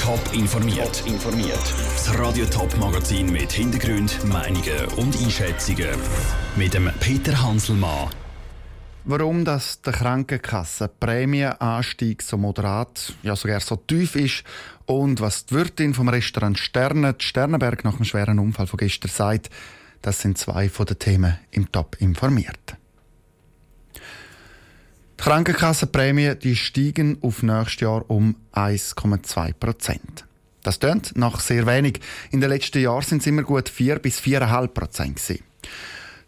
Top informiert. informiert. Das Radio Top Magazin mit Hintergrund, Meinungen und Einschätzungen mit dem Peter Hanselmann. Warum das der Krankenkassenprämienanstieg so moderat, ja sogar so tief ist und was die Wirtin vom Restaurant Sterne, Sternenberg nach dem schweren Unfall von gestern sagt, das sind zwei von den Themen im Top informiert. Die Krankenkassenprämien die steigen auf nächstes Jahr um 1,2 Prozent. Das tönt nach sehr wenig. In den letzten Jahren sind es immer gut 4 bis 4,5 Prozent.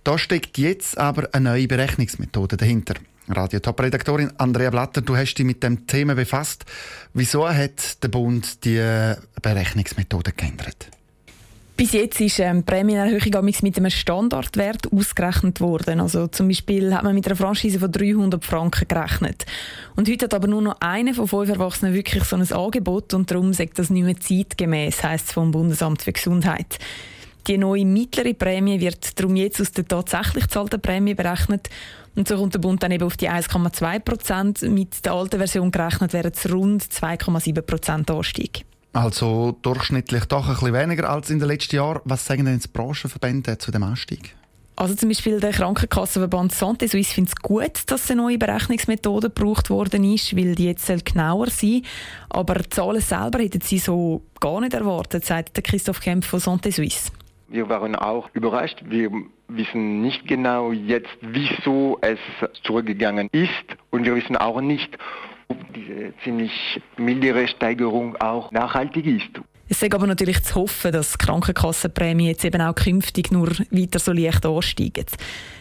Da steckt jetzt aber eine neue Berechnungsmethode dahinter. Radio Top-Redaktorin Andrea Blatter, du hast dich mit dem Thema befasst. Wieso hat der Bund die Berechnungsmethode geändert? Bis jetzt ist ähm, Prämienerhöhung mit einem Standardwert ausgerechnet worden. Also zum Beispiel hat man mit einer Franchise von 300 Franken gerechnet. Und heute hat aber nur noch einer von fünf Erwachsenen wirklich so ein Angebot und darum sagt das nicht mehr zeitgemäß, heisst es vom Bundesamt für Gesundheit. Die neue mittlere Prämie wird darum jetzt aus der tatsächlich zahlten Prämie berechnet. Und so kommt der Bund dann eben auf die 1,2 Prozent. Mit der alten Version gerechnet wären es rund 2,7 Prozent Anstieg. Also durchschnittlich doch ein bisschen weniger als in den letzten Jahren. Was sagen denn die Branchenverbände zu dem Anstieg? Also zum Beispiel der Krankenkassenverband Santé Suisse findet es gut, dass eine neue Berechnungsmethode gebraucht worden ist, weil die jetzt genauer sein Aber die Zahlen selber hätten sie so gar nicht erwartet, sagt Christoph Kempf von Santé Suisse. Wir waren auch überrascht. Wir wissen nicht genau jetzt, wieso es zurückgegangen ist und wir wissen auch nicht, diese ziemlich mildere Steigerung auch nachhaltig ist. Es ist aber natürlich zu hoffen, dass die Krankenkassenprämie jetzt eben auch künftig nur weiter so leicht ansteigen.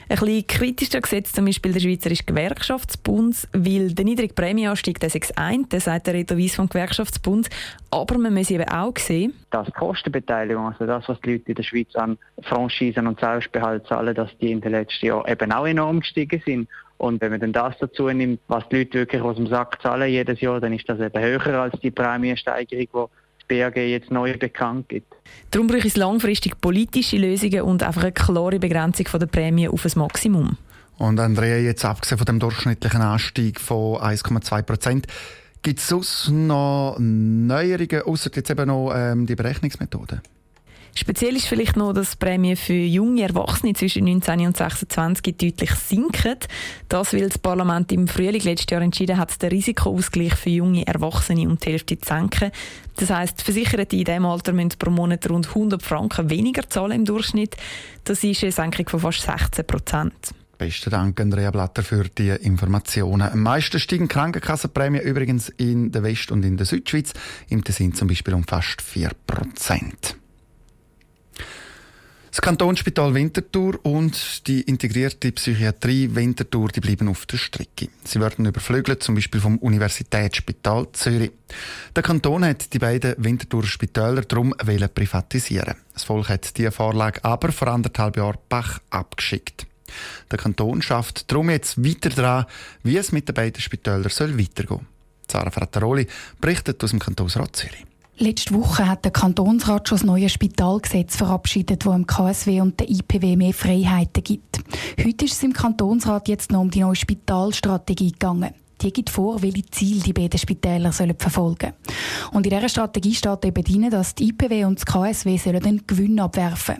Ein bisschen kritischer gesetzt zum Beispiel der Schweizerische Gewerkschaftsbund, weil der niedrige Prämieanstieg, der ist ein, der sagt der Reto Weiss vom Gewerkschaftsbund, aber man muss eben auch sehen, dass die Kostenbeteiligung, also das, was die Leute in der Schweiz an Franchisen und Selbstbehalt zahlen, dass die in den letzten Jahren eben auch enorm gestiegen sind. Und wenn man dann das dazu nimmt, was die Leute wirklich aus dem Sack zahlen jedes Jahr, dann ist das eben höher als die Prämiensteigerung, das BAG jetzt neu bekannt gibt. Darum braucht es langfristig politische Lösungen und einfach eine klare Begrenzung der Prämie auf ein Maximum. Und Andrea, jetzt abgesehen von dem durchschnittlichen Anstieg von 1,2 Prozent, gibt es sonst noch Neuerungen, außer jetzt eben noch ähm, die Berechnungsmethode? Speziell ist vielleicht noch, dass Prämien für junge Erwachsene zwischen 19 und 26 deutlich sinken. Das, weil das Parlament im Frühling letztes Jahr entschieden hat, den Risikoausgleich für junge Erwachsene um die Hälfte zu senken. Das heisst, Versicherte in diesem Alter müssen pro Monat rund 100 Franken weniger zahlen im Durchschnitt. Das ist eine Senkung von fast 16 Prozent. Besten Dank, Andrea Blatter, für die Informationen. Am meisten steigen Krankenkassenprämien übrigens in der West- und in der Südschweiz. Im Tessin zum Beispiel um fast 4 Prozent. Das Kantonsspital Winterthur und die integrierte Psychiatrie Winterthur die bleiben auf der Strecke. Sie werden überflügelt, zum Beispiel vom Universitätsspital Zürich. Der Kanton hat die beiden Winterthurer Spitäler darum privatisieren. Das Volk hat diese Vorlage aber vor anderthalb Jahren Bach abgeschickt. Der Kanton schafft darum jetzt weiter daran, wie es mit den beiden Spitälern weitergehen soll. Sarah Frattaroli berichtet aus dem Kantonsrat Zürich. Letzte Woche hat der Kantonsrat schon das neue Spitalgesetz verabschiedet, das dem KSW und der IPW mehr Freiheiten gibt. Heute ist es im Kantonsrat jetzt noch um die neue Spitalstrategie gegangen. Die gibt vor, welche Ziele die beiden Spitäler sollen verfolgen Und in dieser Strategie steht eben drin, dass die IPW und das KSW sollen den Gewinn abwerfen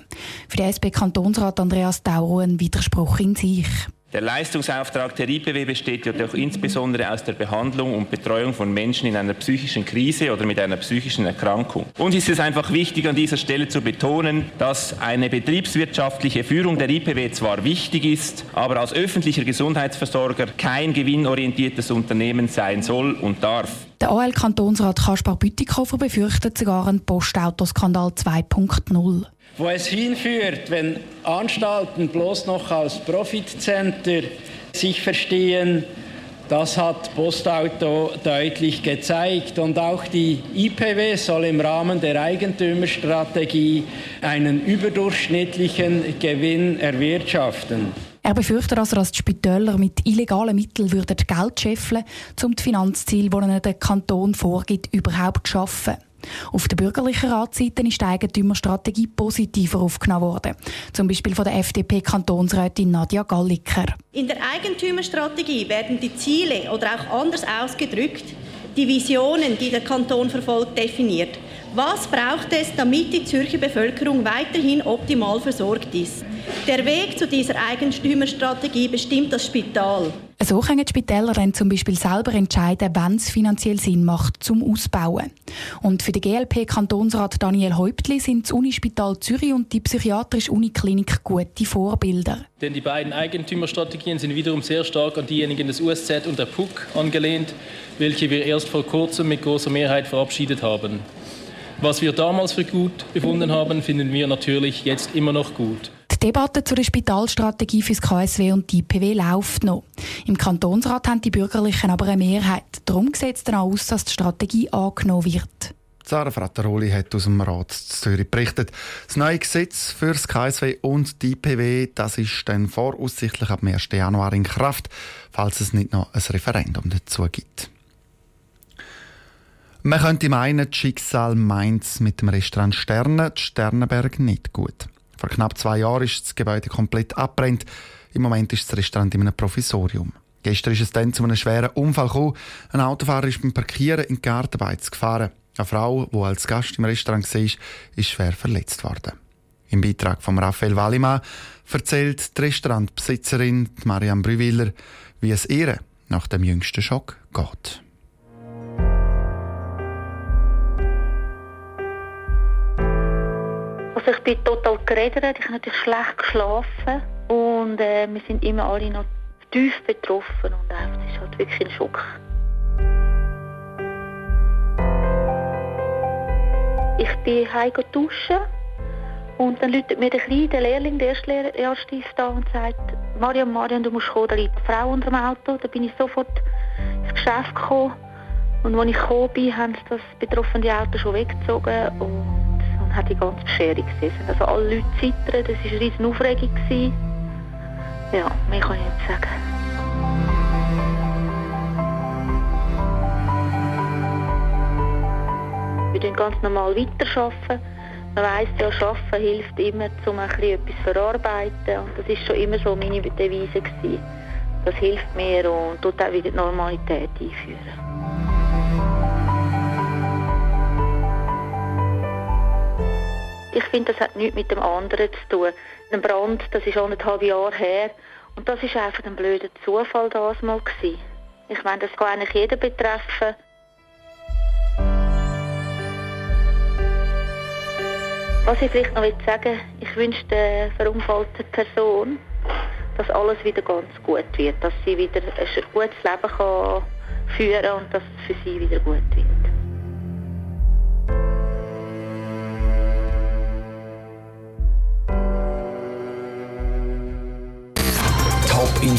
Für den SP-Kantonsrat Andreas Tauro ein Widerspruch in sich. Der Leistungsauftrag der IPW besteht ja doch insbesondere aus der Behandlung und Betreuung von Menschen in einer psychischen Krise oder mit einer psychischen Erkrankung. Uns ist es einfach wichtig, an dieser Stelle zu betonen, dass eine betriebswirtschaftliche Führung der IPW zwar wichtig ist, aber als öffentlicher Gesundheitsversorger kein gewinnorientiertes Unternehmen sein soll und darf. Der AL-Kantonsrat Kaspar Bütikofer befürchtet sogar einen Postautoskandal 2.0. Wo es hinführt, wenn Anstalten bloß noch als Profitcenter sich verstehen, das hat Postauto deutlich gezeigt. Und auch die IPW soll im Rahmen der Eigentümerstrategie einen überdurchschnittlichen Gewinn erwirtschaften. Er befürchtet also, dass die Spitäler mit illegalen Mitteln würden Geld scheffeln um die Finanzziele, die ihnen der Kanton vorgibt, überhaupt zu schaffen. Auf der bürgerlichen Ratsseite ist die Eigentümerstrategie positiver aufgenommen worden. Zum Beispiel von der FDP-Kantonsrätin Nadja Galliker. In der Eigentümerstrategie werden die Ziele oder auch anders ausgedrückt die Visionen, die der Kanton verfolgt, definiert. Was braucht es, damit die Zürcher Bevölkerung weiterhin optimal versorgt ist? Der Weg zu dieser Eigentümerstrategie bestimmt das Spital. So können die Spitäler dann zum Beispiel selber entscheiden, wann es finanziell Sinn macht, zum Ausbauen. Und für den GLP-Kantonsrat Daniel Häuptli sind das Unispital Zürich und die psychiatrische Uniklinik gute Vorbilder. Denn die beiden Eigentümerstrategien sind wiederum sehr stark an diejenigen des USZ und der PUC angelehnt, welche wir erst vor kurzem mit großer Mehrheit verabschiedet haben. Was wir damals für gut befunden haben, finden wir natürlich jetzt immer noch gut. Die Debatte zur Spitalstrategie für das KSW und die IPW läuft noch. Im Kantonsrat haben die Bürgerlichen aber eine Mehrheit. Darum sieht es dann aus, dass die Strategie angenommen wird. Sarah Frattaroli hat aus dem Rat Zürich berichtet. Das neue Gesetz für das KSW und die IPW das ist dann voraussichtlich ab dem 1. Januar in Kraft, falls es nicht noch ein Referendum dazu gibt. Man könnte meinen, das Schicksal meint mit dem Restaurant Sterne, Sternenberg, nicht gut. Vor knapp zwei Jahren ist das Gebäude komplett abbrennt. Im Moment ist das Restaurant in einem Provisorium. Gestern ist es dann zu einem schweren Unfall gekommen. Ein Autofahrer ist beim Parkieren in die Gartenbeiz gefahren. Eine Frau, die als Gast im Restaurant war, ist schwer verletzt worden. Im Beitrag von Raphael Wallimann erzählt die Restaurantbesitzerin Marianne Brüwiller, wie es ihr nach dem jüngsten Schock geht. Also ich bin total geredet, ich habe natürlich schlecht geschlafen und äh, wir sind immer alle noch tief betroffen und es ist halt wirklich ein Schock. Ich bin heim duschen und dann läutet mir der Kleine, Lehrling, der erste Lehrstief da und sagt, Mariam, Mariam, du musst kommen, da liegt eine Frau unter dem Auto. Da bin ich sofort ins Geschäft gekommen und als ich gekommen bin, haben sie das betroffene Auto schon weggezogen und und hat die ganze Bescherung gesehen. Also alle Leute zittern, das war eine riesen Aufregung. Ja, mehr kann ich nicht sagen. Wir arbeiten ganz normal weiterarbeiten. Man weiss ja, Arbeiten hilft immer, um etwas zu verarbeiten. Und das war schon immer so meine Devise. Das hilft mir und tut auch wieder die Normalität einführen. Ich finde, das hat nichts mit dem anderen zu tun. Ein Brand, das ist anderthalb Jahre her. Und das ist einfach ein blöder Zufall das mal gewesen. Ich meine, das kann eigentlich jeden betreffen. Was ich vielleicht noch sagen will, ich wünsche der verunfallten Person, dass alles wieder ganz gut wird, dass sie wieder ein gutes Leben kann führen kann und dass es für sie wieder gut wird.